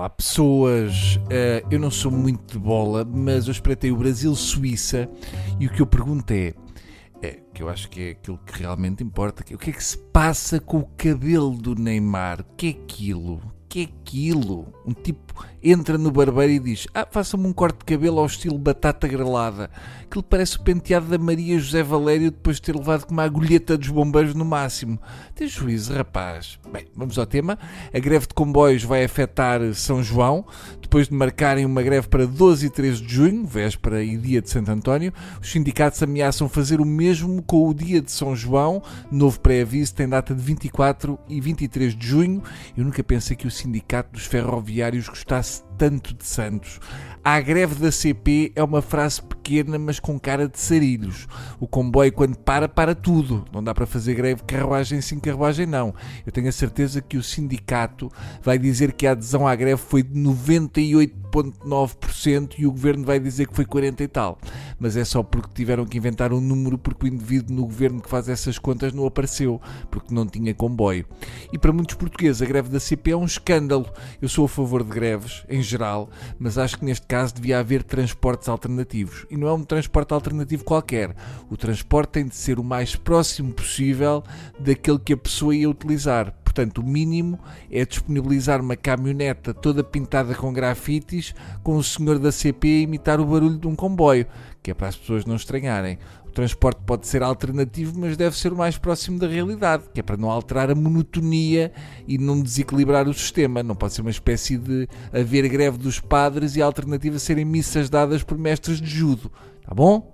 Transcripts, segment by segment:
Olá pessoas, uh, eu não sou muito de bola, mas eu espreitei o Brasil-Suíça e o que eu pergunto é, é, que eu acho que é aquilo que realmente importa, o que é que se passa com o cabelo do Neymar? O que é aquilo? Que é aquilo? Um tipo entra no barbeiro e diz: Ah, faça-me um corte de cabelo ao estilo batata grelada. Aquilo parece o penteado da Maria José Valério depois de ter levado com uma agulheta dos bombeiros no máximo. Tem juízo, rapaz. Bem, vamos ao tema. A greve de comboios vai afetar São João. Depois de marcarem uma greve para 12 e 13 de junho, véspera e dia de Santo António, os sindicatos ameaçam fazer o mesmo com o dia de São João. Novo pré-aviso tem data de 24 e 23 de junho. Eu nunca pensei que o Sindicato dos Ferroviários gostasse tanto de Santos. A greve da CP é uma frase pequena, mas com cara de sarilhos. O comboio, quando para, para tudo. Não dá para fazer greve carruagem sim, carruagem não. Eu tenho a certeza que o sindicato vai dizer que a adesão à greve foi de 98,9% e o governo vai dizer que foi 40 e tal. Mas é só porque tiveram que inventar um número porque o indivíduo no governo que faz essas contas não apareceu, porque não tinha comboio. E para muitos portugueses, a greve da CP é um escândalo. Eu sou a favor de greves, em geral, mas acho que neste caso devia haver transportes alternativos. E não é um transporte alternativo qualquer. O transporte tem de ser o mais próximo possível daquele que a pessoa ia utilizar. Portanto, o mínimo é disponibilizar uma caminhoneta toda pintada com grafites, com o senhor da CP a imitar o barulho de um comboio, que é para as pessoas não estranharem. O transporte pode ser alternativo, mas deve ser o mais próximo da realidade, que é para não alterar a monotonia e não desequilibrar o sistema. Não pode ser uma espécie de haver greve dos padres e a alternativa serem missas dadas por mestres de judo. Tá bom?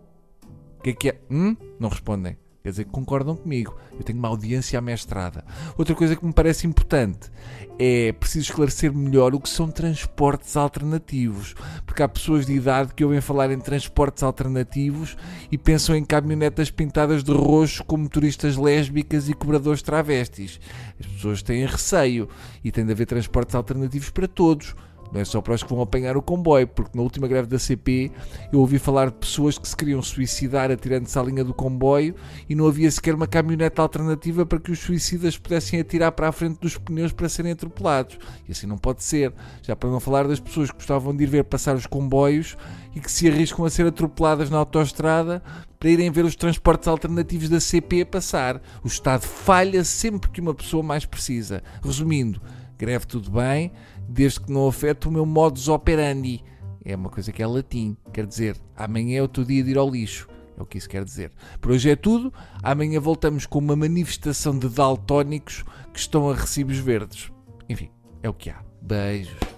O que é que é? Hum? Não respondem. Quer dizer, concordam comigo. Eu tenho uma audiência amestrada. Outra coisa que me parece importante é preciso esclarecer melhor o que são transportes alternativos. Porque há pessoas de idade que ouvem falar em transportes alternativos e pensam em caminhonetas pintadas de roxo com motoristas lésbicas e cobradores travestis. As pessoas têm receio e tem de haver transportes alternativos para todos não é só para os que vão apanhar o comboio, porque na última greve da CP eu ouvi falar de pessoas que se queriam suicidar atirando-se à linha do comboio e não havia sequer uma caminhonete alternativa para que os suicidas pudessem atirar para a frente dos pneus para serem atropelados. E assim não pode ser. Já para não falar das pessoas que gostavam de ir ver passar os comboios e que se arriscam a ser atropeladas na autoestrada para irem ver os transportes alternativos da CP a passar. O Estado falha sempre que uma pessoa mais precisa. Resumindo, greve tudo bem, desde que não afete o meu modus operandi. É uma coisa que é latim, quer dizer, amanhã é o teu dia de ir ao lixo. É o que isso quer dizer. Por hoje é tudo. Amanhã voltamos com uma manifestação de daltónicos que estão a recibos verdes. Enfim, é o que há. Beijos.